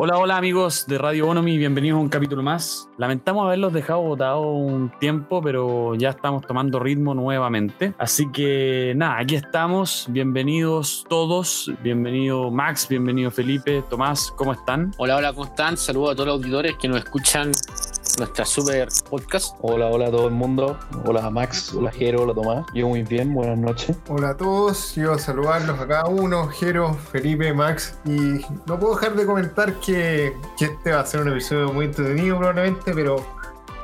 Hola, hola amigos de Radio Bonomi, bienvenidos a un capítulo más. Lamentamos haberlos dejado botados un tiempo, pero ya estamos tomando ritmo nuevamente. Así que nada, aquí estamos. Bienvenidos todos. Bienvenido Max, bienvenido Felipe, Tomás, ¿cómo están? Hola, hola, ¿cómo están? Saludos a todos los auditores que nos escuchan nuestra super podcast. Hola, hola a todo el mundo. Hola Max, hola Jero, hola Tomás. Yo muy bien, buenas noches. Hola a todos, yo saludarlos a cada uno, Jero, Felipe, Max. Y no puedo dejar de comentar que, que este va a ser un episodio muy entretenido probablemente, pero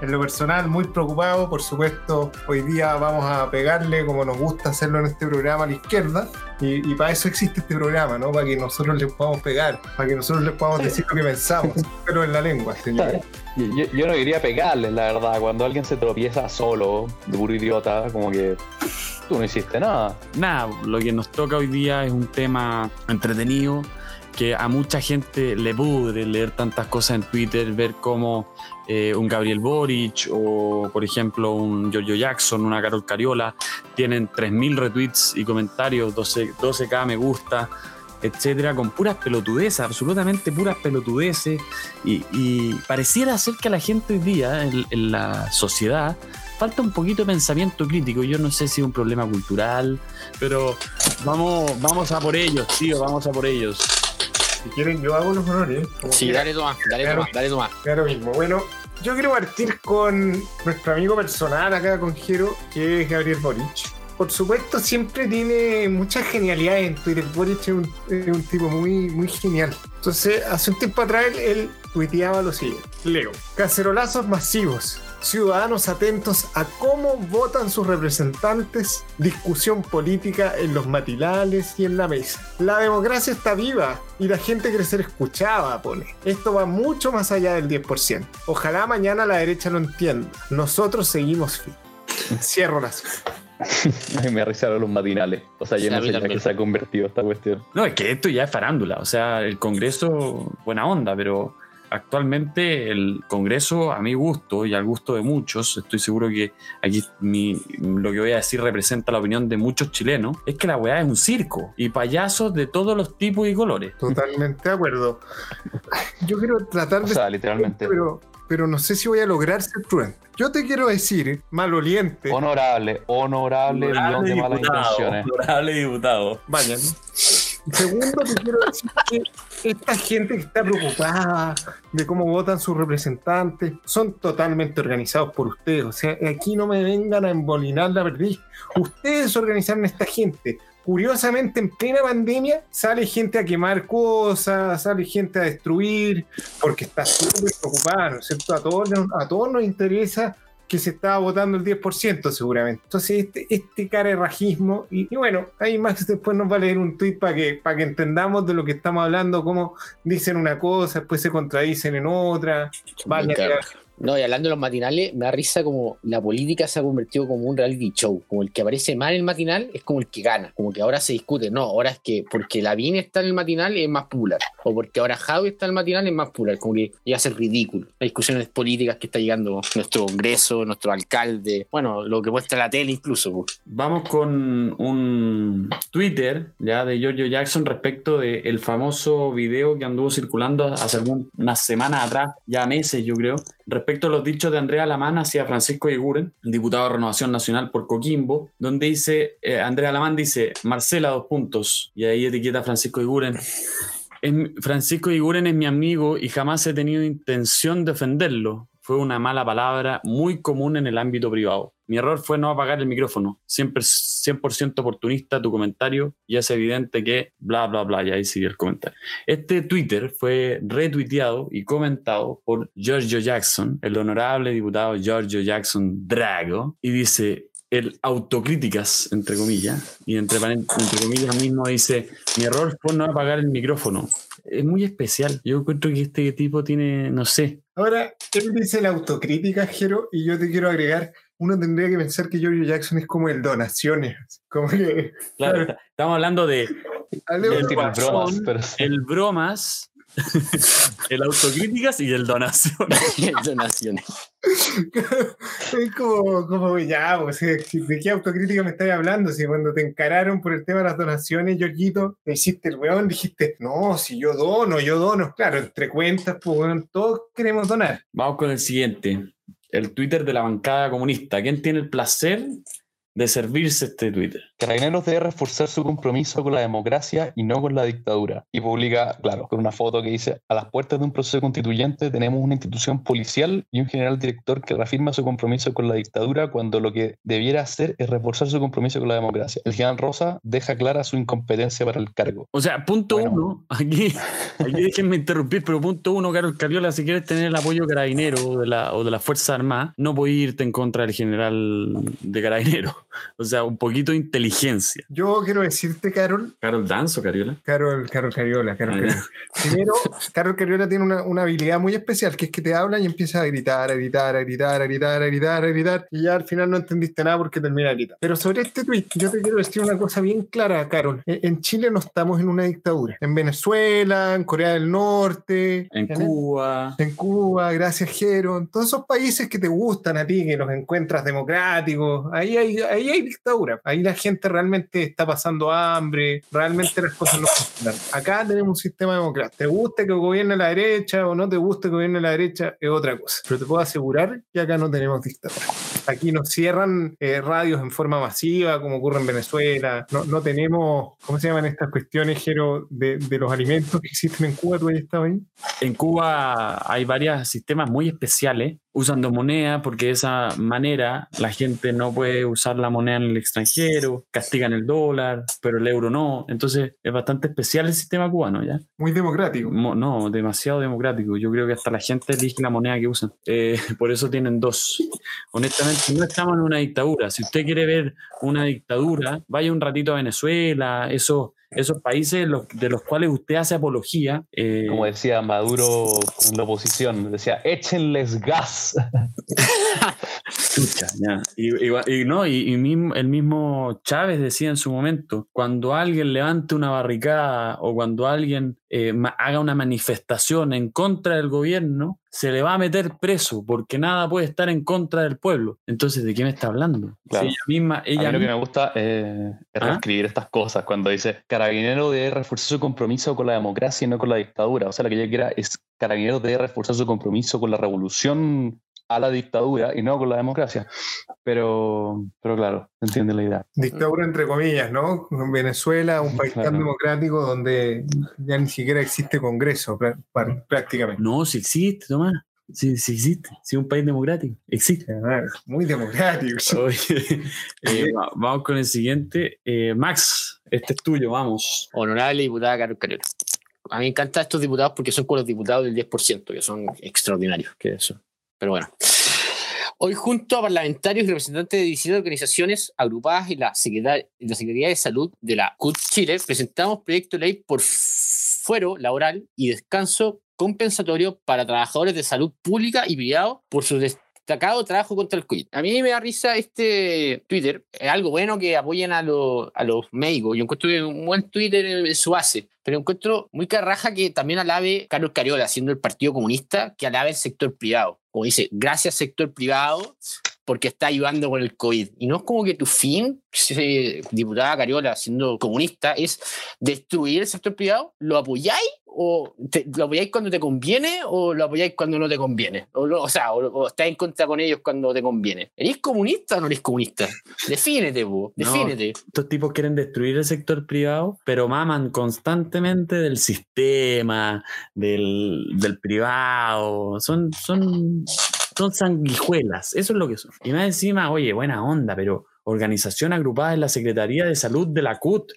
en lo personal muy preocupado. Por supuesto, hoy día vamos a pegarle como nos gusta hacerlo en este programa a la izquierda. Y, y para eso existe este programa, ¿no? Para que nosotros les podamos pegar, para que nosotros les podamos decir lo que pensamos, pero en la lengua, señor. Yo, yo no quería pegarles, la verdad. Cuando alguien se tropieza solo, de puro idiota, como que tú no hiciste nada. Nada, lo que nos toca hoy día es un tema entretenido que a mucha gente le pudre leer tantas cosas en Twitter, ver cómo eh, un Gabriel Boric o, por ejemplo, un Giorgio Jackson, una Carol Cariola, tienen 3.000 retweets y comentarios, 12, 12k me gusta, etcétera, con puras pelotudeces, absolutamente puras pelotudeces. Y, y pareciera ser que a la gente hoy día, en, en la sociedad, falta un poquito de pensamiento crítico. Yo no sé si es un problema cultural, pero vamos, vamos a por ellos, tío, vamos a por ellos. Si quieren, yo hago los honores. Sí, quiera. dale Tomás, dale Claro. Tomás, dale Tomás. Claro mismo. Bueno, yo quiero partir con nuestro amigo personal acá con Jero, que es Gabriel Boric. Por supuesto, siempre tiene muchas genialidades en Twitter. Boric es un, es un tipo muy, muy genial. Entonces, hace un tiempo atrás él, él tuiteaba lo siguiente. Leo. Cacerolazos masivos. Ciudadanos atentos a cómo votan sus representantes. Discusión política en los matinales y en la mesa. La democracia está viva y la gente quiere ser escuchada, pone. Esto va mucho más allá del 10%. Ojalá mañana la derecha lo entienda. Nosotros seguimos firmes. Cierro las. A mí me rizaron los matinales. O sea, yo no sé ya qué se ha convertido esta cuestión. No, es que esto ya es farándula. O sea, el Congreso, buena onda, pero actualmente el Congreso, a mi gusto y al gusto de muchos, estoy seguro que aquí mi- lo que voy a decir representa la opinión de muchos chilenos, es que la weá es un circo y payasos de todos los tipos y colores. Totalmente de acuerdo. Yo quiero tratar O de sea, literalmente. pero, pero no sé si voy a lograr ser prudente. Yo te quiero decir, maloliente, Honorable, honorable, guion de malas intenciones. honorable diputado. vayan. Segundo, te quiero decir que esta gente que está preocupada de cómo votan sus representantes son totalmente organizados por ustedes. O sea, aquí no me vengan a embolinar la perdiz. Ustedes organizaron a esta gente. Curiosamente, en plena pandemia, sale gente a quemar cosas, sale gente a destruir, porque está súper preocupada, ¿no es cierto? A todos, a todos nos interesa que se estaba votando el 10% seguramente. Entonces, este, este carerrajismo, y, y bueno, ahí Max después nos va a leer un tweet para que, para que entendamos de lo que estamos hablando, cómo dicen una cosa, después se contradicen en otra. Vaya, Claro. No, y hablando de los matinales, me da risa como la política se ha convertido como un reality show. Como el que aparece mal en el matinal es como el que gana. Como que ahora se discute. No, ahora es que porque Lavín está en el matinal es más popular. O porque ahora Javi está en el matinal es más popular. Como que llega a ser ridículo. Las discusiones políticas que está llegando nuestro Congreso, nuestro alcalde. Bueno, lo que muestra la tele incluso. Vamos con un Twitter ya de Giorgio Jackson respecto del famoso video que anduvo circulando hace algunas semanas atrás, ya meses yo creo, a los dichos de Andrea Lamán hacia Francisco Iguren, diputado de Renovación Nacional por Coquimbo, donde dice, eh, Andrea Lamán dice, Marcela, dos puntos, y ahí etiqueta Francisco Iguren. Francisco Iguren es mi amigo y jamás he tenido intención de ofenderlo. Fue una mala palabra muy común en el ámbito privado. Mi error fue no apagar el micrófono. Siempre 100% oportunista tu comentario y es evidente que bla, bla, bla. Y ahí sigue el comentario. Este Twitter fue retuiteado y comentado por Giorgio Jackson, el honorable diputado Giorgio Jackson Drago, y dice, el autocríticas, entre comillas, y entre, entre comillas mismo dice, mi error fue no apagar el micrófono. Es muy especial. Yo encuentro que este tipo tiene, no sé, Ahora, él dice la autocrítica, Jero, y yo te quiero agregar, uno tendría que pensar que Giorgio Jackson es como el donaciones. Como que claro, está- estamos hablando de El bromas, pero el bromas el autocríticas y el donaciones. Donaciones. es como, como ya, pues, ¿de qué autocrítica me estás hablando? Si cuando te encararon por el tema de las donaciones, Georgito, te hiciste el weón, dijiste, no, si yo dono, yo dono. Claro, entre cuentas, pues weón, todos queremos donar. Vamos con el siguiente. El Twitter de la bancada comunista. ¿Quién tiene el placer de servirse este Twitter? Carabineros debe reforzar su compromiso con la democracia y no con la dictadura. Y publica, claro, con una foto que dice, a las puertas de un proceso constituyente tenemos una institución policial y un general director que reafirma su compromiso con la dictadura cuando lo que debiera hacer es reforzar su compromiso con la democracia. El general Rosa deja clara su incompetencia para el cargo. O sea, punto Bueno. uno, aquí, aquí déjenme interrumpir, pero punto uno, Carol Cariola, si quieres tener el apoyo carabinero o de la, o de la Fuerza Armada, no puedes irte en contra del general de carabinero. O sea, un poquito de inteligencia. Yo quiero decirte, Carol, Carol Danzo, Cariola. Carol, Carol Cariola, Carol Ah, Cariola. Primero, Carol Cariola tiene una, una habilidad muy especial, que es que te habla y empieza a gritar, a gritar, a gritar, a gritar, a gritar, a gritar, y ya al final no entendiste nada porque termina de gritar. Pero sobre este tweet, yo te quiero decir una cosa bien clara, Carol. E- En Chile no estamos en una dictadura. En Venezuela, en Corea del Norte, En Cuba. en Cuba, gracias Jero, en todos esos países que te gustan a ti, que los encuentras democráticos, ahí hay, ahí hay dictadura, ahí la gente realmente está pasando hambre, realmente las cosas no funcionan. Acá tenemos un sistema democrático. Te guste que gobierne la derecha o no te guste que gobierne la derecha es otra cosa, pero te puedo asegurar que acá no tenemos dictadura. Aquí nos cierran eh, radios en forma masiva, como ocurre en Venezuela. No, no tenemos, ¿cómo se llaman estas cuestiones, Jero, de, de los alimentos que existen en Cuba? ¿Tú has estado ahí? En Cuba hay varios sistemas muy especiales. Usan dos monedas porque de esa manera la gente no puede usar la moneda en el extranjero, castigan el dólar, pero el euro no. Entonces es bastante especial el sistema cubano, ¿ya? Muy democrático. Mo- No, demasiado democrático. Yo creo que hasta la gente elige la moneda que usan. Eh, por eso tienen dos. Honestamente, no estamos en una dictadura. Si usted quiere ver una dictadura, vaya un ratito a Venezuela, esos, esos países de los cuales usted hace apología. eh, Como decía Maduro en la oposición, decía, échenles gas. Chucha, ya. Y, y- y no, y, y mismo- el mismo Chávez decía en su momento, cuando alguien levante una barricada o cuando alguien eh, haga una manifestación en contra del gobierno, se le va a meter preso porque nada puede estar en contra del pueblo. Entonces, ¿de qué me está hablando? Claro. Si ella misma, A ella mí lo que me gusta eh, es ¿Ah? reescribir estas cosas cuando dice Carabinero debe reforzar su compromiso con la democracia y no con la dictadura. O sea, lo que ella quiera es Carabinero debe reforzar su compromiso con la revolución a la dictadura y no con la democracia. Pero, pero claro, se entiende la idea. Dictadura entre comillas, ¿no? En Venezuela, un país tan Claro. democrático donde ya ni siquiera existe Congreso prá- prá- prácticamente. No, si existe, Tomás. Sí, sí existe. Si es un país democrático. Existe. Ah, Muy democrático. Oye, eh, va- vamos con el siguiente. Eh, Max, este es tuyo, vamos. Honorable diputada Carol Cariola. A mí me encantan estos diputados porque son con los diputados del 10%, que son extraordinarios. Que eso. Pero bueno. Hoy, junto a parlamentarios y representantes de 17 organizaciones agrupadas en la, Secretaría, en la Secretaría de Salud de la CUT Chile, presentamos proyecto de ley por fuero laboral y descanso compensatorio para trabajadores de salud pública y privado por su destacado trabajo contra el COVID. A mí me da risa este Twitter. Es algo bueno que apoyen a, los- a los médicos. Yo encuentro un buen Twitter en su base. Pero encuentro muy carraja que también alabe Carlos Cariola, siendo el Partido Comunista, que alabe el sector privado. Como dice, gracias sector privado porque está ayudando con el COVID. Y no es como que tu fin, diputada Cariola, siendo comunista, es destruir el sector privado. ¿Lo apoyáis? ¿O te- lo apoyáis cuando te conviene? ¿O lo apoyáis cuando no te conviene? O, sea, o, o estáis en contra con ellos cuando te conviene. ¿Eres comunista o no eres comunista? Defínete, No. defínete. Estos tipos quieren destruir el sector privado, pero maman constantemente del sistema, del, del privado. Son, son, son sanguijuelas, eso es lo que son. Y más encima, oye, buena onda, pero organización agrupada en la Secretaría de Salud de la CUT.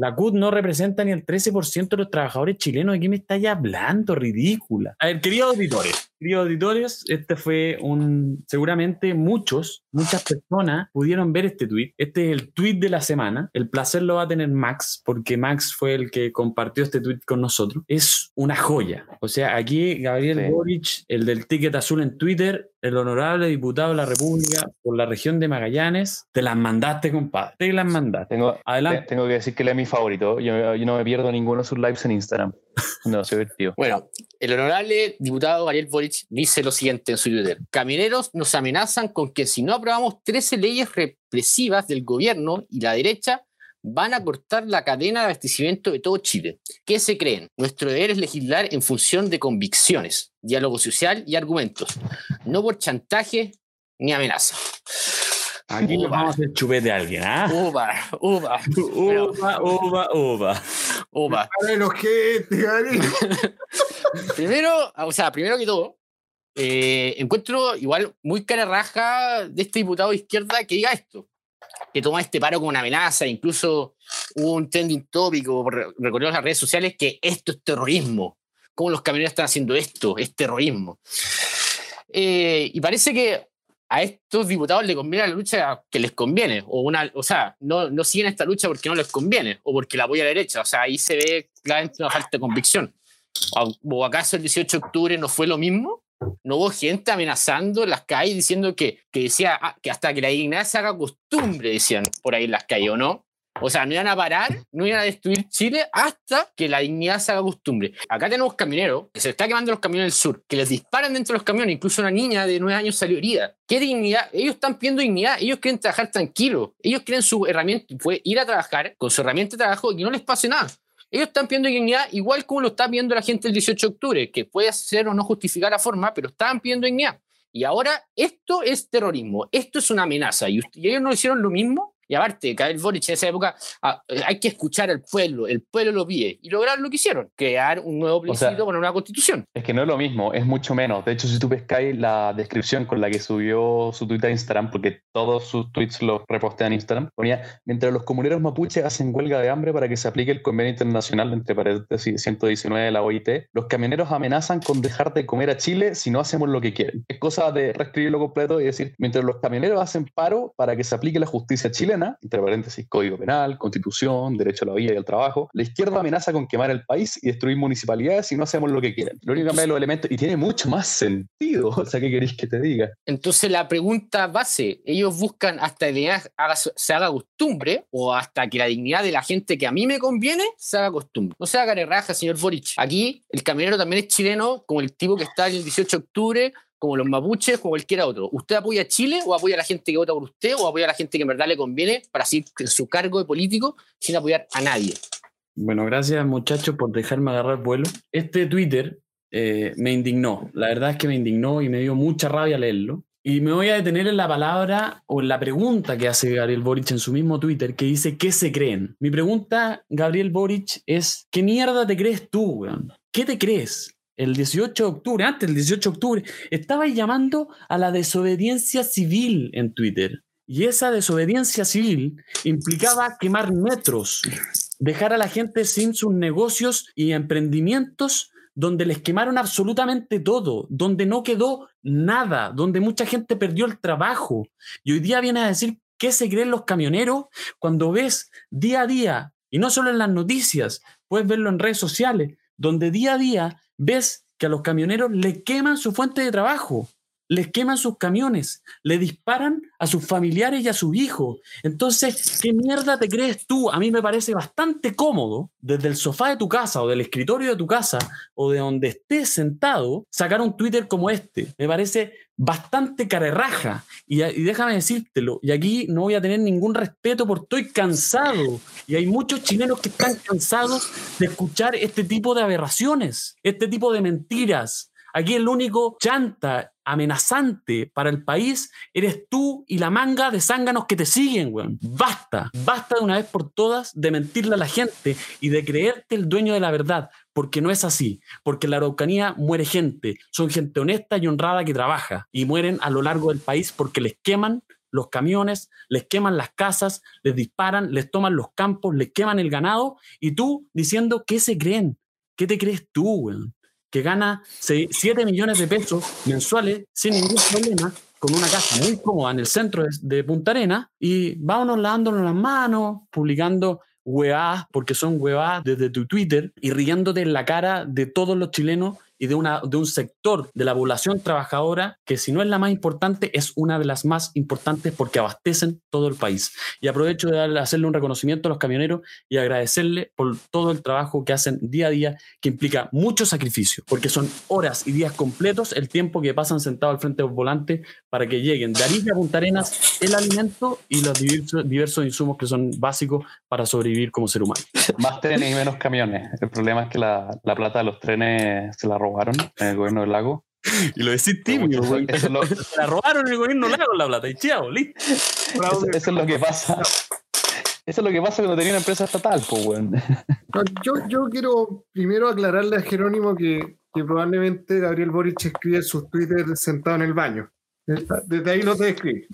La CUT no representa ni el 13% de los trabajadores chilenos. ¿De qué me estáis hablando? Ridícula. A ver, queridos auditores, queridos auditores, este fue un. Seguramente muchos, muchas personas pudieron ver este tweet. Este es el tweet de la semana. El placer lo va a tener Max, porque Max fue el que compartió este tweet con nosotros. Es una joya. O sea, aquí Gabriel Sí. Boric, el del ticket azul en Twitter, el honorable diputado de la República por la región de Magallanes, te las mandaste, compadre. Te las mandaste. Tengo, Adelante. te- tengo que decir que él es mi favorito. Yo, yo no me pierdo ninguno de sus lives en Instagram. No, soy divertido. Bueno, el honorable diputado Gabriel Boric dice lo siguiente en su Twitter. Camioneros nos amenazan con que si no aprobamos 13 leyes represivas del gobierno y la derecha, van a cortar la cadena de abastecimiento de todo Chile. ¿Qué se creen? Nuestro deber es legislar en función de convicciones, diálogo social y argumentos, no por chantaje ni amenaza. Aquí nos Uva. vamos a hacer chupete a alguien, ¿ah? Uva, uva, Uva, uva, uva. uva. Primero, o sea, primero que todo, eh, encuentro igual muy cara raja de este diputado de izquierda que diga esto, que toma este paro como una amenaza, incluso hubo un trending tópico, re- recorrió las redes sociales, que esto es terrorismo. ¿Cómo los camioneros están haciendo esto? Es terrorismo. Eh, y parece que a estos diputados les conviene la lucha que les conviene, o, una, o sea, no, no siguen esta lucha porque no les conviene, o porque la apoya la derecha, o sea, ahí se ve claramente una falta de convicción. ¿O acaso el 18 de octubre no fue lo mismo? ¿No hubo gente amenazando en las calles diciendo que, que decía ah, que hasta que la dignidad se haga costumbre, decían por ahí en las calles, ¿o no? O sea, no iban a parar, no iban a destruir Chile hasta que la dignidad se haga costumbre. Acá tenemos camioneros, que se está quemando los camiones del sur, que les disparan dentro de los camiones, incluso una niña de nueve años salió herida. ¿Qué dignidad? Ellos están pidiendo dignidad, ellos quieren trabajar tranquilos, ellos quieren su herramienta, fue ir a trabajar con su herramienta de trabajo y que no les pase nada. Ellos están pidiendo dignidad igual como lo está pidiendo la gente el 18 de octubre, que puede ser o no justificar la forma, pero estaban pidiendo dignidad. Y ahora esto es terrorismo, esto es una amenaza. Y ellos no hicieron lo mismo. Y aparte, Gabriel Boric en esa época, ah, hay que escuchar al pueblo, el pueblo lo pide. Y lograron lo que hicieron, crear un nuevo plebiscito sea, con una nueva constitución. Es que no es lo mismo, es mucho menos. De hecho, si tú pescáis la descripción con la que subió su tweet a Instagram, porque todos sus tweets los repostean en Instagram, ponía, mientras los comuneros mapuches hacen huelga de hambre para que se aplique el convenio internacional, entre paréntesis 119 de la OIT, los camioneros amenazan con dejar de comer a Chile si no hacemos lo que quieren. Es cosa de reescribirlo completo y decir, mientras los camioneros hacen paro para que se aplique la justicia chilena, entre paréntesis Código Penal, Constitución, Derecho a la vida y al trabajo, la izquierda amenaza con quemar el país y destruir municipalidades si no hacemos lo que quieren. Lo único que cambia es los elementos y tiene mucho más sentido. O sea, ¿qué queréis que te diga? Entonces la pregunta base, ellos buscan hasta que haga- se haga costumbre o hasta que la dignidad de la gente que a mí me conviene se haga costumbre. No sea raja, señor Boric. Aquí el camionero también es chileno, como el tipo que está el 18 de octubre, como los mapuches, como cualquiera otro. ¿Usted apoya a Chile o apoya a la gente que vota por usted o apoya a la gente que en verdad le conviene para seguir en su cargo de político sin apoyar a nadie? Bueno, gracias muchachos por dejarme agarrar vuelo. Este Twitter eh, me indignó, la verdad es que me indignó y me dio mucha rabia leerlo. Y me voy a detener en la palabra o en la pregunta que hace Gabriel Boric en su mismo Twitter, que dice, ¿qué se creen? Mi pregunta, Gabriel Boric, es, ¿qué mierda te crees tú, weón? ¿Qué te crees? El 18 de octubre, antes del 18 de octubre, estabas llamando a la desobediencia civil en Twitter. Y esa desobediencia civil implicaba quemar metros, dejar a la gente sin sus negocios y emprendimientos donde les quemaron absolutamente todo, donde no quedó nada, donde mucha gente perdió el trabajo. Y hoy día viene a decir qué se creen los camioneros cuando ves día a día, y no solo en las noticias, puedes verlo en redes sociales, donde día a día ves que a los camioneros le queman su fuente de trabajo, les queman sus camiones, le disparan a sus familiares y a sus hijos. Entonces, ¿qué mierda te crees tú? A mí me parece bastante cómodo desde el sofá de tu casa o del escritorio de tu casa o de donde estés sentado sacar un Twitter como este. Me parece bastante carerraja. Y, y déjame decírtelo, y aquí no voy a tener ningún respeto porque estoy cansado. Y hay muchos chilenos que están cansados de escuchar este tipo de aberraciones, este tipo de mentiras. Aquí el único chanta amenazante para el país eres tú y la manga de zánganos que te siguen, weón. Basta, basta de una vez por todas de mentirle a la gente y de creerte el dueño de la verdad, porque no es así, porque en la Araucanía muere gente, son gente honesta y honrada que trabaja y mueren a lo largo del país porque les queman los camiones, les queman las casas, les disparan, les toman los campos, les queman el ganado y tú diciendo, ¿qué se creen? ¿Qué te crees tú, weón? Que gana 7 millones de pesos mensuales sin ningún problema, con una casa muy cómoda en el centro de, de Punta Arena, y vámonos lavándonos las manos, publicando huevadas, porque son huevadas desde tu Twitter, y riéndote en la cara de todos los chilenos y de, una, de un sector de la población trabajadora que si no es la más importante, es una de las más importantes porque abastecen todo el país. Y aprovecho de hacerle un reconocimiento a los camioneros y agradecerle por todo el trabajo que hacen día a día, que implica mucho sacrificio, porque son horas y días completos el tiempo que pasan sentados al frente del volante para que lleguen de Arica a Punta Arenas el alimento y los diversos, diversos insumos que son básicos para sobrevivir como ser humano. Más trenes y menos camiones. El problema es que la, la plata de los trenes se la robaron en el gobierno del lago. Y lo decís tímido, Eso- güey. eso es lo- Se la robaron el gobierno lago la plata y chao, listo. Eso, eso es lo que pasa. Eso es lo que pasa cuando tenía una empresa estatal, pues, weón. No, yo, yo quiero primero aclararle a Jerónimo que, que probablemente Gabriel Boric escribe sus Twitter sentado en el baño. Desde ahí no te escribe.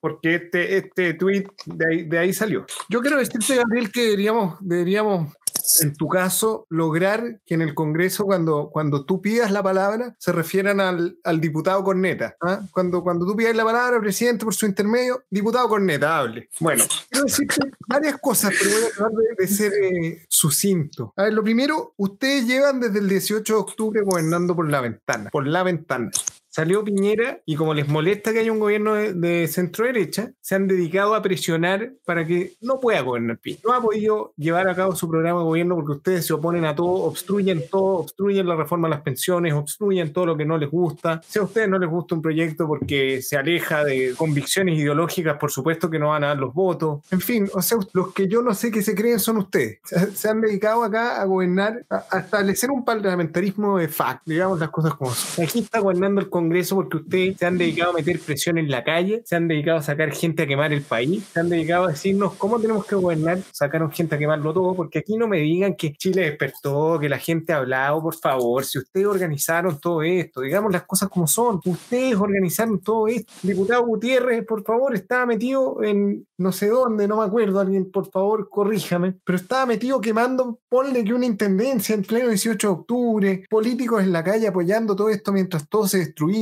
Porque este, este tweet de ahí, de ahí salió. Yo quiero decirte, Gabriel, que deberíamos, deberíamos, en tu caso, lograr que en el Congreso, cuando, cuando tú pidas la palabra, se refieran al, al diputado Corneta. ¿ah? Cuando, cuando tú pidas la palabra, presidente, por su intermedio, diputado Corneta, hable. Bueno, quiero decirte varias cosas, pero voy a tratar de, de ser eh, sucinto. A ver, lo primero, ustedes llevan desde el 18 de octubre gobernando por la ventana, por la ventana. Salió Piñera y como les molesta que haya un gobierno de, de centro derecha, se han dedicado a presionar para que no pueda gobernar Piñera. No ha podido llevar a cabo su programa de gobierno porque ustedes se oponen a todo, obstruyen todo, obstruyen la reforma a las pensiones, obstruyen todo lo que no les gusta. Si a ustedes no les gusta un proyecto porque se aleja de convicciones ideológicas, por supuesto que no van a dar los votos. En fin, o sea, los que yo no sé que se creen son ustedes. Se, han dedicado acá a gobernar, a, a establecer un parlamentarismo de fact, digamos las cosas como son. Aquí está gobernando el Congreso porque ustedes se han dedicado a meter presión en la calle, se han dedicado a sacar gente a quemar el país, se han dedicado a decirnos cómo tenemos que gobernar, sacaron gente a quemarlo todo, porque aquí no me digan que Chile despertó, que la gente ha hablado, por favor, si ustedes organizaron todo esto, digamos las cosas como son, ustedes organizaron todo esto. Diputado Gutiérrez, por favor, estaba metido en no sé dónde, no me acuerdo, alguien por favor corríjame, pero estaba metido quemando, ponle que una intendencia en pleno 18 de octubre, políticos en la calle apoyando todo esto mientras todo se destruía,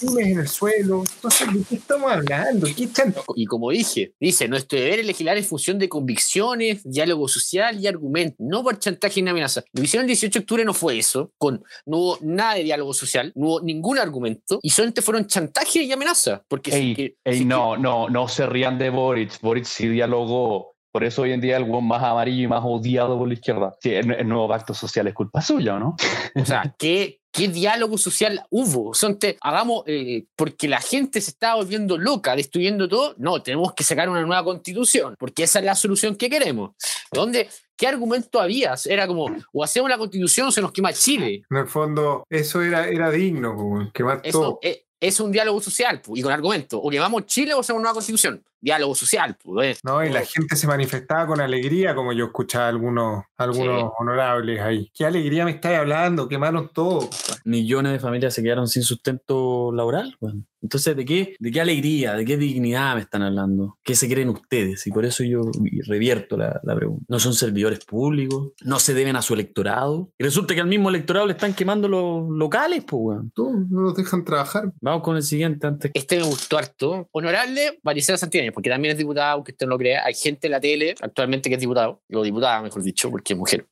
pymes en el suelo, entonces, ¿de qué estamos hablando? ¿Qué están Y como dije, dice, nuestro deber es legislar en función de convicciones, diálogo social y argumentos, no por chantaje ni amenaza. Lo que hicieron el 18 de octubre no fue eso, con, no hubo nada de diálogo social, no hubo ningún argumento, y solamente fueron chantaje y amenaza. Porque si Ey, que- ey, si no, no, no se rían de Boric. Boric sí dialogó. Por eso hoy en día el weón más amarillo y más odiado por la izquierda. Sí, el, el nuevo pacto social es culpa suya, ¿o ¿no? o sea, ¿qué, ¿qué diálogo social hubo? Son te- hagamos, eh, porque la gente se está volviendo loca, destruyendo todo. No, tenemos que sacar una nueva constitución, porque esa es la solución que queremos. ¿Dónde? ¿Qué argumento había? Era como, o hacemos la constitución o se nos quema Chile. En el fondo, eso era, era digno, como quemar Eso todo. es, es un diálogo social pu, y con argumento. O quemamos Chile o hacemos una nueva constitución. Diálogo social. pu, eh. ¿no? Y la gente se manifestaba con alegría, como yo escuchaba a algunos, algunos honorables ahí. ¿Qué alegría me estáis hablando? Quemaron todo. Millones de familias se quedaron sin sustento laboral. weón. Entonces, ¿de qué, ¿de qué alegría, de qué dignidad me están hablando? ¿Qué se creen ustedes? Y por eso yo revierto la, la pregunta. ¿No son servidores públicos? ¿No se deben a su electorado? Y resulta que al mismo electorado le están quemando los locales, pues, weón. Tú no los dejan trabajar. Vamos con el siguiente antes. Este me gustó harto. Honorable Maricela Santillán, porque también es diputada, aunque usted no lo crea. Hay gente en la tele actualmente que es diputado, o diputada, mejor dicho, porque es mujer.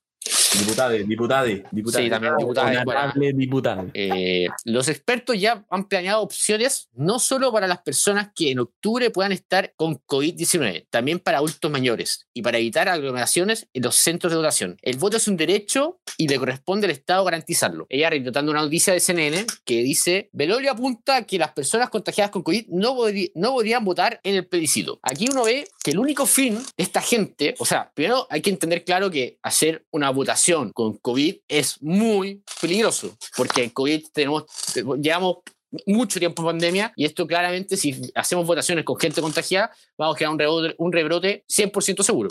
Diputade, diputade, diputade. Sí, también diputada, Honorable. Eh, los expertos ya han planeado opciones no solo para las personas que en octubre puedan estar con COVID-19, también para adultos mayores y para evitar aglomeraciones en los centros de votación. El voto es un derecho y le corresponde al Estado garantizarlo. Ella retratando una noticia de CNN que dice, Velorio apunta que las personas contagiadas con COVID no, no podrían votar en el plebiscito. Aquí uno ve que el único fin de esta gente, o sea, primero hay que entender claro que hacer una votación con COVID es muy peligroso, porque el COVID tenemos, llevamos mucho tiempo en pandemia y esto claramente si hacemos votaciones con gente contagiada vamos a crear un rebrote, un rebrote 100% seguro.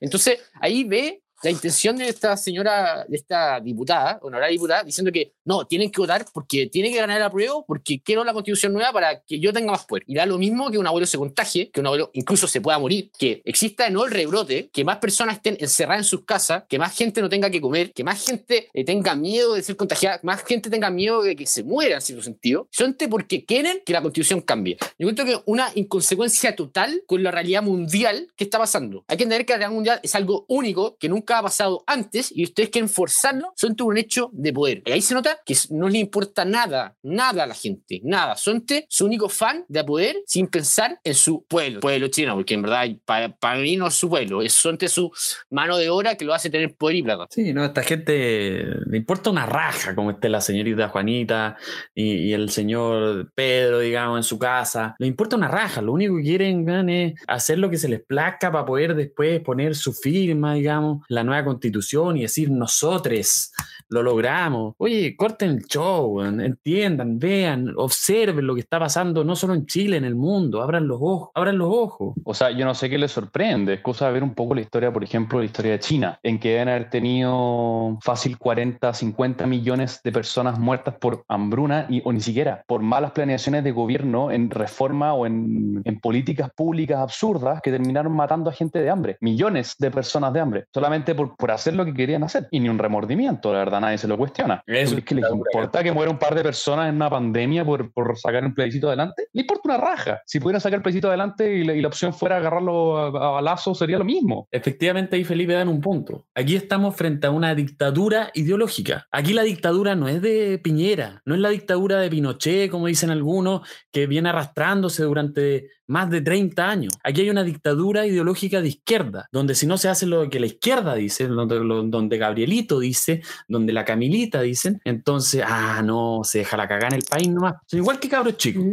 Entonces ahí ve la intención de esta señora, de esta diputada, honorable diputada, diciendo que no, tienen que votar porque tiene que ganar el apruebo, porque quiero la constitución nueva para que yo tenga más poder. Y da lo mismo que un abuelo se contagie, que un abuelo incluso se pueda morir, que exista no el rebrote, que más personas estén encerradas en sus casas, que más gente no tenga que comer, que más gente eh, tenga miedo de ser contagiada, más gente tenga miedo de que se muera en cierto sentido, solamente porque quieren que la constitución cambie. Yo creo que una inconsecuencia total con la realidad mundial que está pasando. Hay que entender que la realidad mundial es algo único que nunca ha pasado antes y ustedes quieren forzarlo son un hecho de poder. Y ahí se nota que no le importa nada, nada a la gente, nada. Son su único fan de poder sin pensar en su pueblo, pueblo chino, porque en verdad para, mí no es su pueblo, es solamente su mano de obra que lo hace tener poder y plata. Sí, no, esta gente le importa una raja como esté la señorita Juanita y, el señor Pedro, digamos, en su casa. Le importa una raja, lo único que quieren es hacer lo que se les plazca para poder después poner su firma, digamos, la nueva constitución y decir nosotros lo logramos. Oye, corten el show, entiendan, vean, observen lo que está pasando no solo en Chile, en el mundo. Abran los ojos, abran los ojos. O sea, yo no sé qué les sorprende. Es cosa de ver un poco la historia, por ejemplo, la historia de China, en que deben haber tenido fácil 40, 50 millones de personas muertas por hambruna y, o ni siquiera por malas planeaciones de gobierno en reforma o en, en políticas públicas absurdas que terminaron matando a gente de hambre. Millones de personas de hambre, solamente por, por hacer lo que querían hacer. Y ni un remordimiento, la verdad, nadie se lo cuestiona. Eso es que les importa que muera un par de personas en una pandemia por, por sacar un plebiscito adelante. Le importa una raja. Si pudieran sacar el plebiscito adelante y la, opción fuera agarrarlo a, a balazo, sería lo mismo. Efectivamente, ahí Felipe dan un punto. Aquí estamos frente a una dictadura ideológica. Aquí la dictadura no es de Piñera, no es la dictadura de Pinochet, como dicen algunos, que viene arrastrándose durante más de 30 años. Aquí hay una dictadura ideológica de izquierda, donde si no se hace lo que la izquierda dice, donde, donde Gabrielito dice, donde la Camilita dicen, entonces, ah, no, se deja la cagada en el país nomás. Son igual que cabros chicos.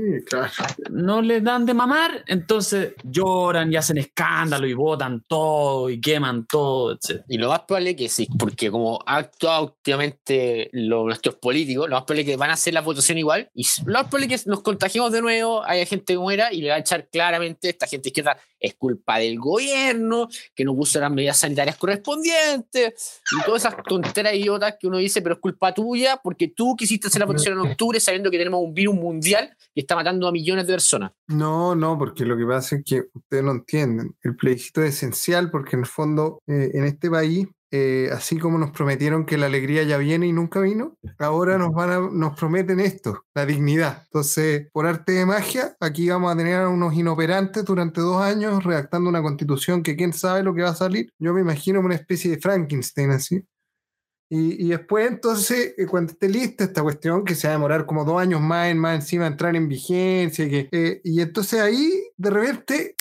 No les dan de mamar, entonces lloran y hacen escándalo y votan todo y queman todo, etc. Y lo más probable que sí, porque como ha actuado últimamente los, nuestros políticos, lo más probable que van a hacer la votación igual y lo más probable que nos contagiemos de nuevo, haya gente que muera y le va a echar claramente esta gente izquierda es culpa del gobierno, que no puso las medidas sanitarias correspondientes y todas esas tonteras idiotas que uno dice, pero es culpa tuya porque tú quisiste hacer la votación en octubre sabiendo que tenemos un virus mundial que está matando a millones de personas. No, no, porque lo que pasa es que ustedes no entienden. El plebiscito es esencial porque en el fondo eh, en este país eh, así como nos prometieron que la alegría ya viene y nunca vino, ahora nos van a, nos prometen esto, la dignidad. Entonces, por arte de magia, aquí vamos a tener a unos inoperantes durante dos años redactando una constitución que quién sabe lo que va a salir. Yo me imagino una especie de Frankenstein así. Y, después, entonces, eh, cuando esté lista esta cuestión, que se va a demorar como dos años más, en, más encima entrar en vigencia, que, eh, y entonces ahí, de repente,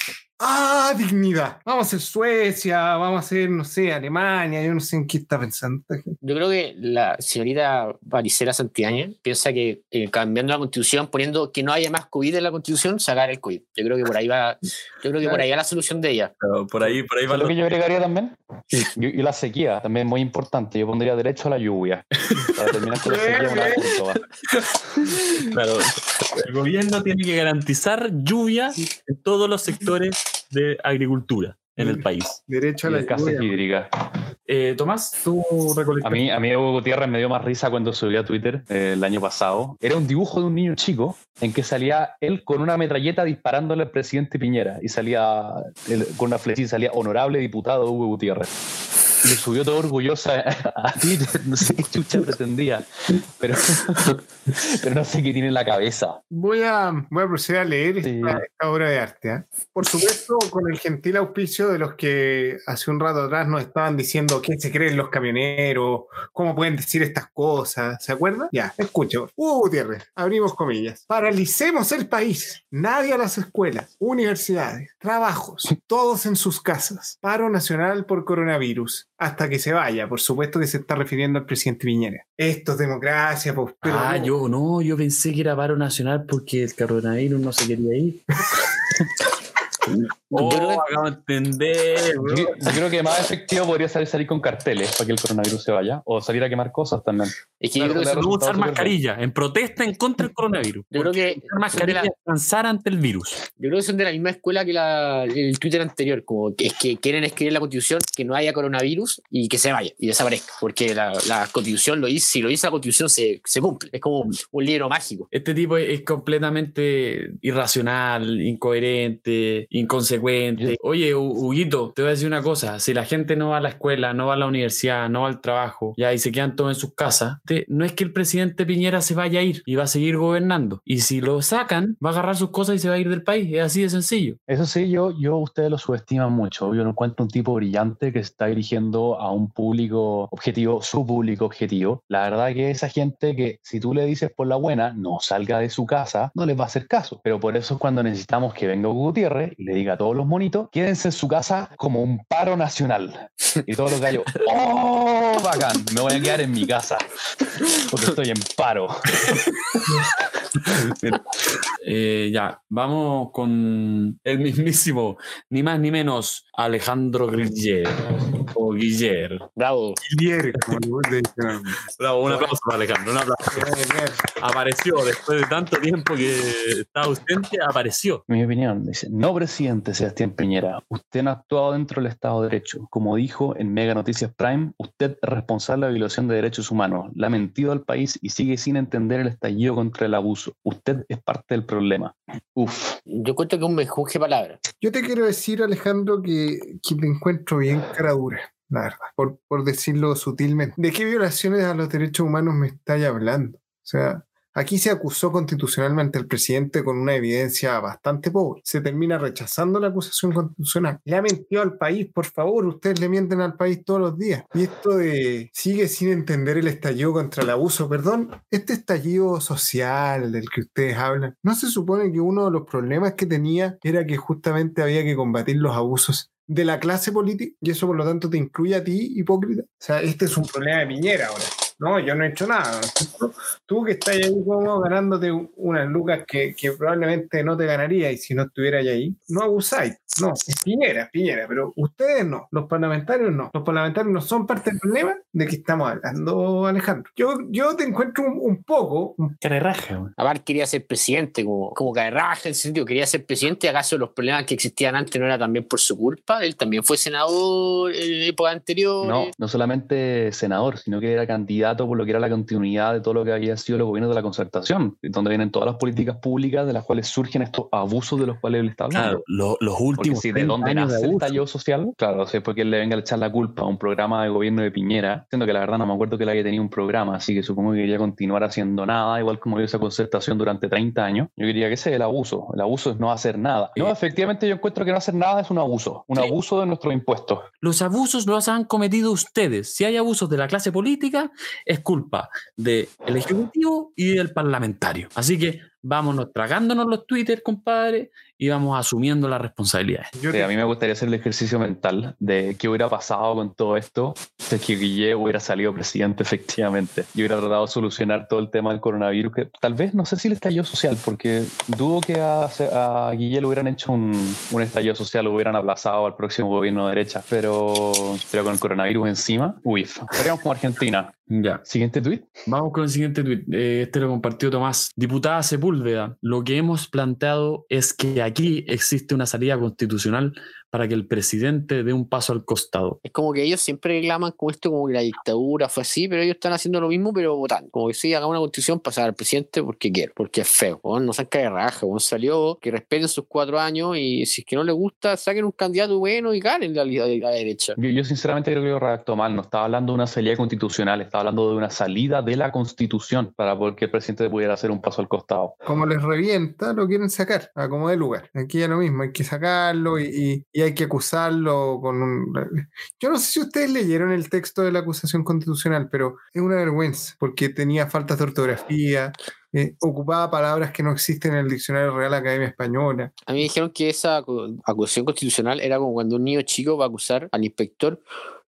¡Ah, dignidad! Vamos a ser Suecia, vamos a ser, no sé, Alemania, yo no sé en qué está pensando. Yo creo que la señorita Maricela Santillán piensa que eh, cambiando la constitución, poniendo que no haya más COVID en la constitución, sacar el COVID. Yo creo que por ahí va, yo creo que por ahí va la solución de ella. por ahí, por ahí va lo que yo agregaría también. Y, la sequía, también muy importante. Yo pondría derecho a la lluvia. Para terminar con la sequía, Claro, el gobierno tiene que garantizar lluvia en todos los sectores de agricultura en el país. Derecho a la escasez hídrica. Eh, Tomás, tú A mí, a mí Hugo Gutiérrez me dio más risa cuando subió a Twitter eh, el año pasado. Era un dibujo de un niño chico en que salía él con una metralleta disparándole al presidente Piñera y salía con una flecha y salía honorable diputado Hugo Gutiérrez le subió todo orgullosa a Twitter, no sé qué chucha pretendía, pero, pero no sé qué tiene en la cabeza. Voy a, voy a proceder a leer esta, obra de arte. ¿eh? Por supuesto, con el gentil auspicio de los que hace un rato atrás nos estaban diciendo qué se creen los camioneros, cómo pueden decir estas cosas, ¿se acuerdan? Ya, escucho. Hugo Gutiérrez, abrimos comillas. Paralicemos el país, nadie a las escuelas, universidades, trabajos, todos en sus casas. Paro nacional por coronavirus hasta que se vaya. Por supuesto que se está refiriendo al presidente Piñera. Esto es democracia, pues, Ah, yo no, yo pensé que era paro nacional porque el coronavirus no se quería ir. Oh, Yo creo que- acabo de entender, bro. Yo, yo creo que más efectivo podría ser salir con carteles para que el coronavirus se vaya o salir a quemar cosas también. Es que yo creo que usar mascarilla, en protesta en contra del coronavirus. Yo creo que Usar mascarilla son de es descansar ante el virus. Yo creo que son de la misma escuela que la, el Twitter anterior, como que es que quieren escribir la constitución que no haya coronavirus y que se vaya y desaparezca, porque la, la constitución lo dice, si lo dice la constitución se, se cumple, es como un libro mágico. Este tipo es completamente irracional, incoherente, inconsecuente. Oye, Hu- Huguito, te voy a decir una cosa. Si la gente no va a la escuela, no va a la universidad, no va al trabajo, ya y se quedan todos en sus casas, te- no es que el presidente Piñera se vaya a ir y va a seguir gobernando. Y si lo sacan, va a agarrar sus cosas y se va a ir del país. Es así de sencillo. Eso sí, yo, yo ustedes lo subestiman mucho. Yo no encuentro un tipo brillante que se está dirigiendo a un público objetivo, su público objetivo. La verdad que esa gente que si tú le dices por la buena, no salga de su casa, no les va a hacer caso. Pero por eso es cuando necesitamos que venga Gutiérrez y le diga a todos los monitos, quédense en su casa como un paro nacional. Y todos los gallos, ¡oh, bacán! Me voy a quedar en mi casa porque estoy en paro. Eh, ya, vamos con el mismísimo, ni más ni menos, Alejandro Guiller. O Guiller. Bravo. Guillermo, como. Bravo, un aplauso para Alejandro. Un aplauso. Bien, bien. Apareció después de tanto tiempo que estaba ausente, apareció. Mi opinión, dice, no presidente Sebastián Piñera, usted no ha actuado dentro del Estado de Derecho. Como dijo en Mega Noticias Prime, usted es responsable de la violación de derechos humanos, la ha mentido al país y sigue sin entender el estallido contra el abuso. Usted es parte del problema. Uf, Yo cuento que un menjunje de palabras. Yo te quiero decir, Alejandro, que, que te encuentro bien cara dura, la verdad, por, por decirlo sutilmente. ¿De qué violaciones a los derechos humanos me estáis hablando? O sea, aquí se acusó constitucionalmente al presidente con una evidencia bastante pobre. Se termina rechazando la acusación constitucional. Le ha al país, por favor, ustedes le mienten al país todos los días. Y esto de sigue sin entender el estallido contra el abuso, perdón, este estallido social del que ustedes hablan, ¿no se supone que uno de los problemas que tenía era que justamente había que combatir los abusos de la clase política y eso por lo tanto te incluye a ti, hipócrita? O sea, este es un problema de Piñera ahora. No, yo no he hecho nada. Tú, que estás ahí como ganándote unas lucas que, que probablemente no te ganaría y si no estuvieras ahí, no abusáis. No, es Piñera, Piñera, pero ustedes no, los parlamentarios no. Los parlamentarios no son parte del problema de que estamos hablando, Alejandro. Yo, yo te encuentro un, un poco, güey. Aparte quería ser presidente, como, como raja en ese sentido, quería ser presidente, acaso los problemas que existían antes no era también por su culpa, él también fue senador en época anterior. no, no solamente senador, sino que era candidato por lo que era la continuidad de todo lo que había sido los gobiernos de la concertación, donde vienen todas las políticas públicas de las cuales surgen estos abusos de los cuales él está hablando. Claro, lo- los Porque últimos. si de 30 dónde años de nace el estallido social, claro, si es porque él le venga a echar la culpa a un programa de gobierno de Piñera, siendo que la verdad no me acuerdo que él haya tenido un programa, así que supongo que quería continuar haciendo nada, igual como dio esa concertación durante 30 años. Yo diría que ese es el abuso. El abuso es no hacer nada. No, efectivamente yo encuentro que no hacer nada es un abuso, un Sí. abuso de nuestros impuestos. Los abusos los han cometido ustedes. Si hay abusos de la clase política, es culpa del Ejecutivo y del parlamentario. Así que vámonos tragándonos los Twitter, compadre, y vamos asumiendo las responsabilidades. Sí, a mí me gustaría hacer el ejercicio mental de qué hubiera pasado con todo esto si es que Guille hubiera salido presidente efectivamente y hubiera tratado de solucionar todo el tema del coronavirus, que tal vez no sé si el estallido social, porque dudo que a, a Guille le hubieran hecho un, un estallido social, lo hubieran aplazado al próximo gobierno de derecha, pero, pero con el coronavirus encima, uy, estaríamos como Argentina. Ya. Siguiente tweet. Vamos con el siguiente tweet. Eh, este lo compartió Tomás. Diputada Sepúlveda, lo que hemos planteado es que aquí existe una salida constitucional para que el presidente dé un paso al costado. Es como que ellos siempre reclaman con esto como que la dictadura fue así, pero ellos están haciendo lo mismo, pero votando. Como que sí, hagan una constitución pasar al presidente porque quiere, porque es feo. weón, no sean de raja, weón, salió, que respeten sus cuatro años y si es que no les gusta, saquen un candidato bueno y ganen la, la- la derecha. Yo, yo sinceramente creo que lo redactó mal, no estaba hablando de una salida constitucional, estaba hablando de una salida de la constitución para poder que el presidente pudiera hacer un paso al costado. como les revienta, lo quieren sacar a como de lugar. Aquí ya lo mismo, hay que sacarlo y, y- y hay que acusarlo con un... Yo no sé si ustedes leyeron el texto de la acusación constitucional, pero es una vergüenza, porque tenía faltas de ortografía, eh, ocupaba palabras que no existen en el diccionario Real Academia Española. A mí me dijeron que esa acu- acusación constitucional era como cuando un niño chico va a acusar al inspector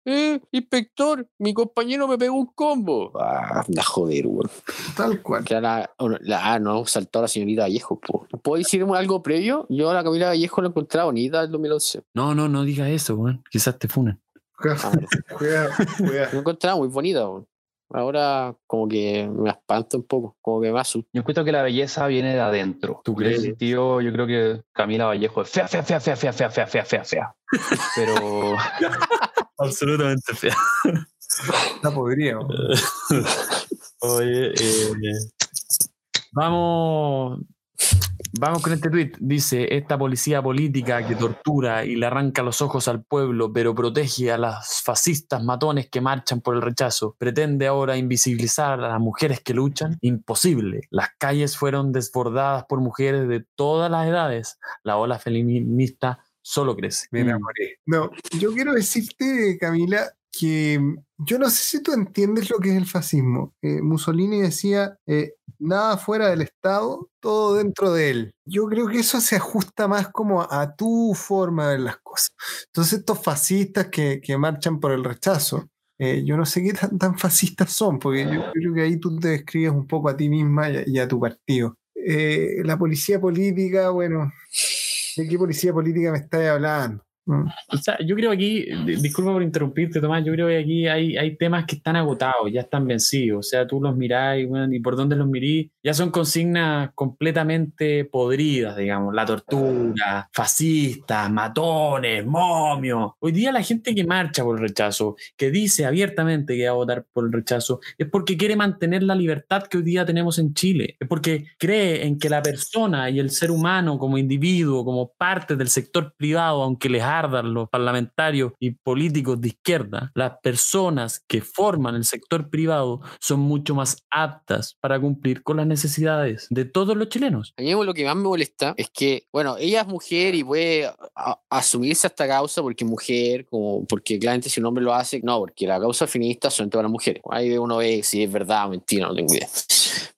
eh, inspector, mi compañero me pegó un combo. Ah, anda a joder, weón. Tal cual. Que la, la- ah, no, saltó la señorita Vallejo, po. ¿Puedo decir algo previo? Yo a la Camila Vallejo la encontraba bonita del 2011. No, no, no digas eso, weón. Quizás te funen. Ah, no. Cuidado, cuidado. La encontraba muy bonita, weón. Ahora como que me espanta un poco, como que me asusta. Yo encuentro que la belleza viene de adentro. ¿Tú En crees? sentido, yo creo que Camila Vallejo es fea, fea, fea, fea, fea, fea, fea, fea, fea, fea. Pero Absolutamente fea. Está podrido. Oye, eh, vamos, vamos con este tweet. Dice, esta policía política que tortura y le arranca los ojos al pueblo, pero protege a las fascistas matones que marchan por el rechazo, pretende ahora invisibilizar a las mujeres que luchan. Imposible. Las calles fueron desbordadas por mujeres de todas las edades. La ola feminista solo crece. Me enamoré. No, yo quiero decirte, Camila, que yo no sé si tú entiendes lo que es el fascismo. Eh, Mussolini decía, eh, nada fuera del Estado, todo dentro de él. Yo creo que eso se ajusta más como a tu forma de ver las cosas. Entonces estos fascistas que, que marchan por el rechazo, eh, yo no sé qué tan, tan fascistas son, porque yo creo que ahí tú te describes un poco a ti misma y a, y a tu partido. Eh, la policía política, bueno, ¿de qué policía política me estás hablando? Mm. O sea, yo creo aquí, di- disculpa por interrumpirte, Tomás, yo creo que aquí hay, hay temas que están agotados, ya están vencidos. O sea, tú los mirás y, bueno, y por dónde los mirís, ya son consignas completamente podridas, digamos. La tortura, fascistas, matones, momios. Hoy día la gente que marcha por el rechazo, que dice abiertamente que va a votar por el rechazo, es porque quiere mantener la libertad que hoy día tenemos en Chile. Es porque cree en que la persona y el ser humano como individuo, como parte del sector privado, aunque les ardan los parlamentarios y políticos de izquierda, las personas que forman el sector privado son mucho más aptas para cumplir con las necesidades de todos los chilenos. A mí lo que más me molesta es que, bueno, ella es mujer y puede a- a- asumirse esta causa porque es mujer, como porque claramente si un hombre lo hace, no, porque la causa feminista son para las mujeres. Ahí uno ve si es verdad o mentira, no tengo idea.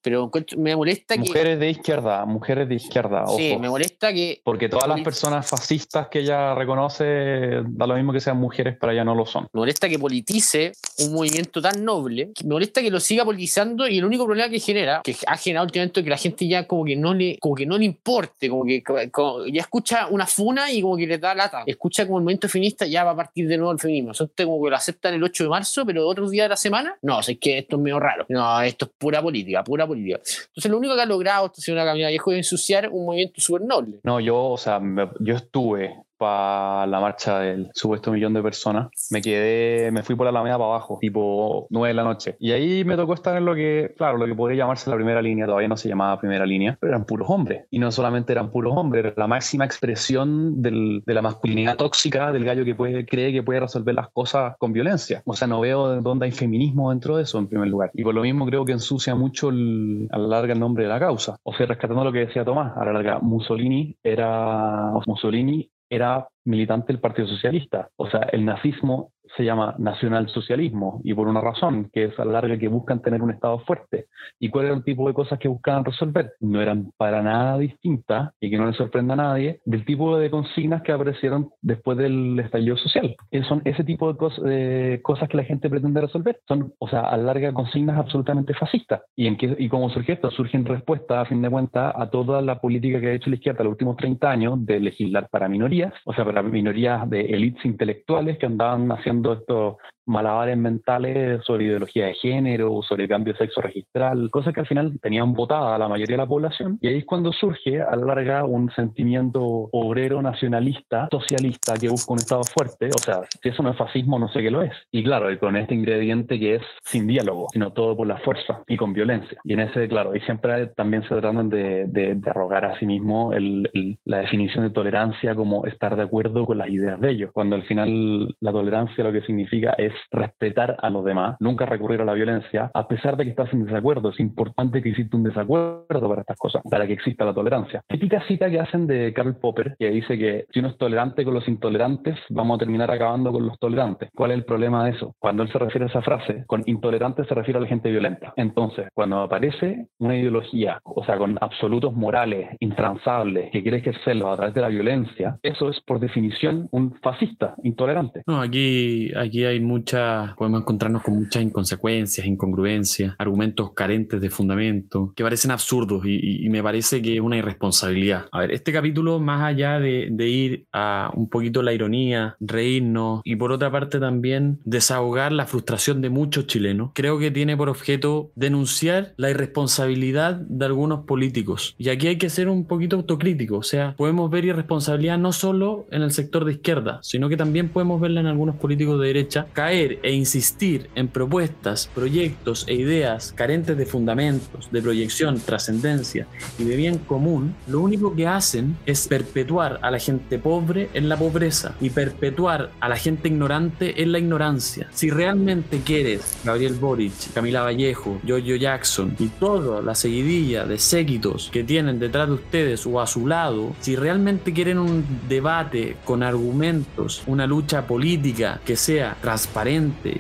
Pero me molesta que... mujeres de izquierda, mujeres de izquierda, ojo. Sí, me molesta que... Porque todas las personas fascistas que ella reconoce, da lo mismo que sean mujeres, para ella no lo son. Me molesta que politice un movimiento tan noble. Me molesta que lo siga politizando y el único problema que genera, que ha generado últimamente que la gente ya como que no le, como que no le importe, como que como- ya escucha una funa y como que le da lata. Escucha como el movimiento feminista ya va a partir de nuevo el feminismo. Eso como que lo aceptan el 8 de marzo, pero otros días de la semana, no, o sea, es que esto es medio raro. No, esto es pura política, pura política. Entonces lo único que ha logrado esta señora Camila Vallejo es ensuciar un movimiento súper noble. No, yo, o sea, me- yo estuve para la marcha del supuesto millón de personas. Me quedé, me fui por la Alameda para abajo, tipo 9 de la noche. Y ahí me tocó estar en lo que, claro, lo que podría llamarse la primera línea, todavía no se llamaba primera línea, pero eran puros hombres. Y no solamente eran puros hombres, era la máxima expresión del- de la masculinidad tóxica del gallo que puede, cree que puede resolver las cosas con violencia. O sea, no veo de dónde hay feminismo dentro de eso, en primer lugar. Y por lo mismo creo que ensucia mucho el- a la larga el nombre de la causa. O sea, rescatando lo que decía Tomás, a la larga, Mussolini era, Mussolini era militante del Partido Socialista. O sea, el nazismo se llama nacionalsocialismo y por una razón, que es a la larga que buscan tener un Estado fuerte. ¿Y cuál era el tipo de cosas que buscaban resolver? No eran para nada distintas y que no les sorprenda a nadie del tipo de consignas que aparecieron después del estallido social. Que son ese tipo de, cos- de cosas que la gente pretende resolver. Son, o sea, a la larga consignas absolutamente fascistas. ¿Y, en qué, y como surge esto? Surgen respuestas, a fin de cuentas, a toda la política que ha hecho la izquierda los últimos 30 años de legislar para minorías, o sea, para minorías de élites intelectuales que andaban haciendo todo malabares mentales sobre ideología de género, sobre cambio de sexo registral, cosas que al final tenían votada a la mayoría de la población. Y ahí es cuando surge a la larga un sentimiento obrero nacionalista, socialista, que busca un Estado fuerte. O sea, si eso no es fascismo, no sé qué lo es. Y claro, y con este ingrediente que es sin diálogo, sino todo por la fuerza y con violencia. Y en ese, claro, y siempre también se tratan de, de, de arrogar a sí mismo el- el- la definición de tolerancia como estar de acuerdo con las ideas de ellos, cuando al final la tolerancia lo que significa es respetar a los demás, nunca recurrir a la violencia, a pesar de que estás en desacuerdo. Es importante que exista un desacuerdo para estas cosas, para que exista la tolerancia. Típica cita que hacen de Karl Popper, que dice que si uno es tolerante con los intolerantes, vamos a terminar acabando con los tolerantes. ¿Cuál es el problema de eso? Cuando él se refiere a esa frase, con intolerante se refiere a la gente violenta. Entonces, cuando aparece una ideología, o sea, con absolutos morales, intransables, que quiere ejercerlo a través de la violencia, eso es por definición un fascista, intolerante. No, aquí, aquí hay muchas, podemos encontrarnos con muchas inconsecuencias, incongruencias, argumentos carentes de fundamento, que parecen absurdos y, me parece que es una irresponsabilidad. A ver, este capítulo, más allá de, de ir a un poquito la ironía, reírnos y por otra parte también desahogar la frustración de muchos chilenos, creo que tiene por objeto denunciar la irresponsabilidad de algunos políticos. Y aquí hay que ser un poquito autocrítico, o sea, podemos ver irresponsabilidad no solo en el sector de izquierda, sino que también podemos verla en algunos políticos de derecha, e insistir en propuestas, proyectos e ideas carentes de fundamentos, de proyección, trascendencia y de bien común, lo único que hacen es perpetuar a la gente pobre en la pobreza y perpetuar a la gente ignorante en la ignorancia. Si realmente quieres, Gabriel Boric, Camila Vallejo, Jojo Jackson y toda la seguidilla de séquitos que tienen detrás de ustedes o a su lado, si realmente quieren un debate con argumentos, una lucha política que sea transparente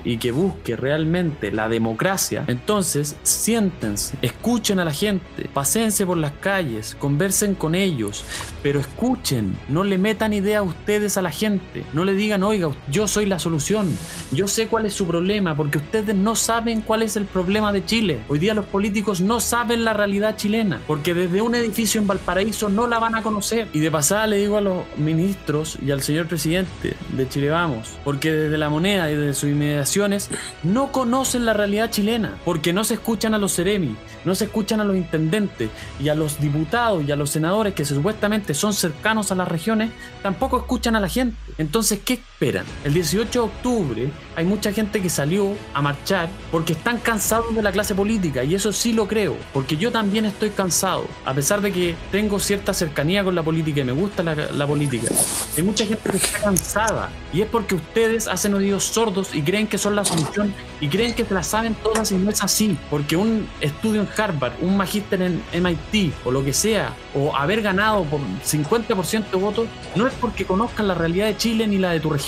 y que busque realmente la democracia, entonces siéntense, escuchen a la gente, paséense por las calles, conversen con ellos, pero escuchen, no le metan idea a ustedes a la gente, no le digan, oiga, yo soy la solución, yo sé cuál es su problema, porque ustedes no saben cuál es el problema de Chile. Hoy día los políticos no saben la realidad chilena, porque desde un edificio en Valparaíso no la van a conocer. Y de pasada le digo a los ministros y al señor presidente de Chile Vamos, porque desde la moneda y desde sus inmediaciones no conocen la realidad chilena, porque no se escuchan a los seremi, no se escuchan a los intendentes y a los diputados y a los senadores que supuestamente son cercanos a las regiones, tampoco escuchan a la gente. Entonces, ¿qué esperan? El 18 de octubre hay mucha gente que salió a marchar porque están cansados de la clase política y eso sí lo creo, porque yo también estoy cansado, a pesar de que tengo cierta cercanía con la política y me gusta la, política. Hay mucha gente que está cansada y es porque ustedes hacen oídos sordos y creen que son la solución y creen que se la saben todas y no es así, porque un estudio en Harvard, un magíster en MIT o lo que sea, o haber ganado por 50% de votos, no es porque conozcan la realidad de Chile ni la de tu región.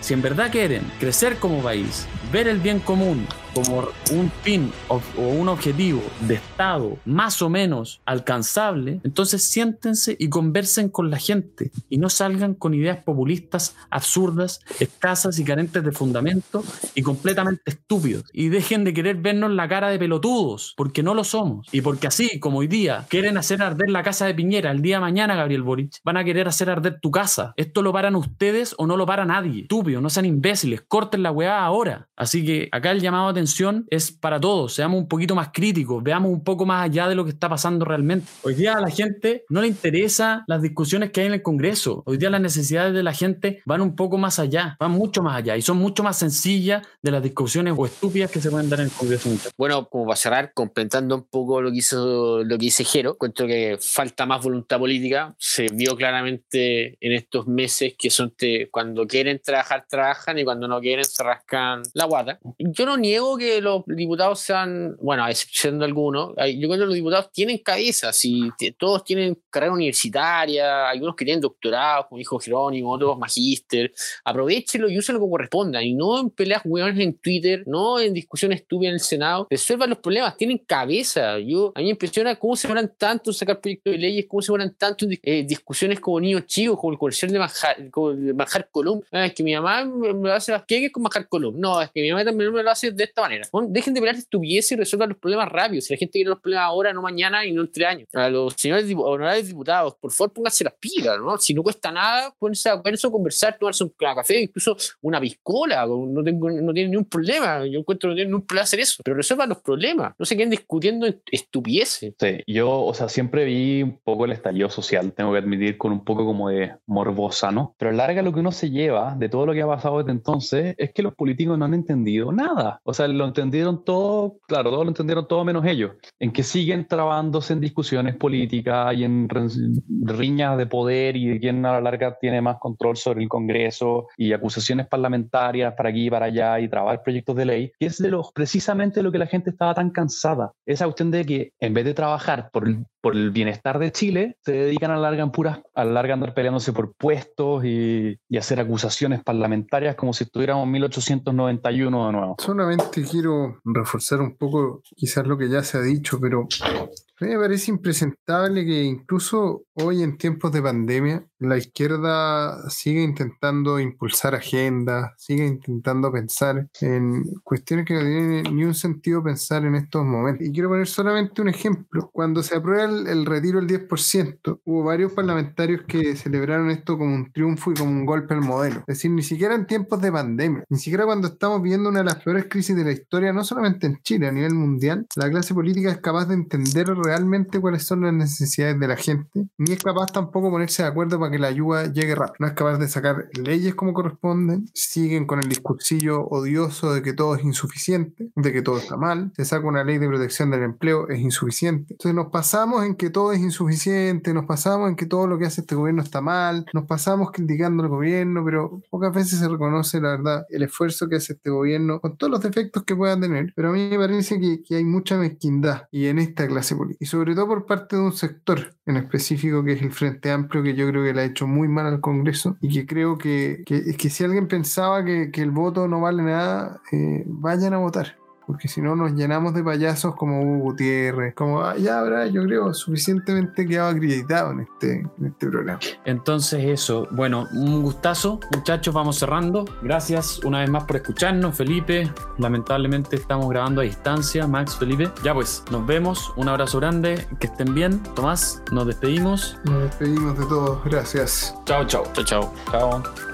Si en verdad quieren crecer como país, ver el bien común como un fin o, un objetivo de Estado más o menos alcanzable, entonces siéntense y conversen con la gente y no salgan con ideas populistas, absurdas, escasas y carentes de fundamento y completamente estúpidos. Y dejen de querer vernos la cara de pelotudos, porque no lo somos. Y porque así como hoy día quieren hacer arder la casa de Piñera, el día de mañana, Gabriel Boric, van a querer hacer arder tu casa. Esto lo paran ustedes o no lo para nadie. Estúpidos, no sean imbéciles, corten la weá ahora. Así que acá el llamado a atención es para todos, seamos un poquito más críticos, veamos un poco más allá de lo que está pasando realmente. Hoy día a la gente no le interesa las discusiones que hay en el Congreso, hoy día las necesidades de la gente van un poco más allá, van mucho más allá y son mucho más sencillas de las discusiones o estúpidas que se pueden dar en el Congreso. Bueno, como para cerrar, complementando un poco lo que hizo lo que dice Jero, encuentro que falta más voluntad política, se vio claramente en estos meses que son cuando quieren trabajar, trabajan y cuando no quieren se rascan la guata. Yo no niego que los diputados sean, bueno, a excepción de algunos, yo creo que los diputados tienen cabeza, si todos tienen carrera universitaria, algunos que tienen doctorado, como dijo Jerónimo, otros magíster, aprovechenlo y úsenlo como corresponda, y no en peleas hueones en Twitter, no en discusiones estúpidas en el Senado, resuelvan los problemas, tienen cabeza. Yo, a mí me impresiona cómo se van tanto sacar proyectos de leyes, cómo se van tanto en discusiones como niños chicos, como el comercial de Manjar, Column. Ah, es que mi mamá me, me hace las queques con Manjar Column. No, es que mi mamá también me lo hace de esta manera. dejen de pelear estuviese y resuelvan los problemas rápido. Si la gente quiere los problemas ahora, no mañana y no entre años. A los señores honorables diputados, por favor, pónganse las pilas, ¿no? Si no cuesta nada, pónganse a eso, conversar, tomarse un café, incluso una piscola. No, tengo, no tienen ni un problema. Yo encuentro que no tienen ningún problema hacer eso. Pero resuelvan los problemas. No se queden discutiendo estupideces. Sí, yo, o sea, siempre vi un poco el estallido social, tengo que admitir, con un poco como de morbosa, ¿no? Pero a larga lo que uno se lleva de todo lo que ha pasado desde entonces es que los políticos no han entendido nada. O sea, lo entendieron todo, claro, todos lo entendieron todo menos ellos, en que siguen trabándose en discusiones políticas y en riñas de poder y de quién a la larga tiene más control sobre el Congreso y acusaciones parlamentarias para aquí y para allá y trabar proyectos de ley, que es de los, precisamente lo que la gente estaba tan cansada. Esa cuestión de que en vez de trabajar por, por el bienestar de Chile, se dedican a la larga, puras, a andar peleándose por puestos y, y hacer acusaciones parlamentarias como si estuviéramos en 1891 de nuevo. Solamente quiero reforzar un poco quizás lo que ya se ha dicho, pero me parece impresentable que incluso hoy en tiempos de pandemia la izquierda sigue intentando impulsar agendas, sigue intentando pensar en cuestiones que no tienen ni un sentido pensar en estos momentos. Y quiero poner solamente un ejemplo. Cuando se aprueba el, retiro del 10%, hubo varios parlamentarios que celebraron esto como un triunfo y como un golpe al modelo. Es decir, ni siquiera en tiempos de pandemia, ni siquiera cuando estamos viendo una de las peores crisis de la historia, no solamente en Chile, a nivel mundial, la clase política es capaz de entender realmente cuáles son las necesidades de la gente, ni es capaz tampoco ponerse de acuerdo para que la ayuda llegue rápido. No es capaz de sacar leyes como corresponden, siguen con el discursillo odioso de que todo es insuficiente, de que todo está mal, se saca una ley de protección del empleo, es insuficiente. Entonces nos pasamos en que todo es insuficiente, nos pasamos en que todo lo que hace este gobierno está mal, nos pasamos criticando al gobierno, pero pocas veces se reconoce la verdad el esfuerzo que hace este gobierno con todos los defectos que puedan tener. Pero a mí me parece que, que hay mucha mezquindad y en esta clase política, y sobre todo por parte de un sector en específico que es el Frente Amplio, que yo creo que le ha hecho muy mal al Congreso y que creo que, que, que si alguien pensaba que, que, el voto no vale nada, eh, vayan a votar porque si no nos llenamos de payasos como Hugo Gutiérrez, como ah, ya habrá, yo creo, suficientemente quedado acreditado en este, en este programa. Entonces eso, bueno, un gustazo, muchachos, vamos cerrando. Gracias una vez más por escucharnos, Felipe. Lamentablemente estamos grabando a distancia, Max, Felipe. Ya pues, nos vemos, un abrazo grande, que estén bien. Tomás, nos despedimos. Nos despedimos de todos, gracias. Chao, chao. Chao, chao. Chao.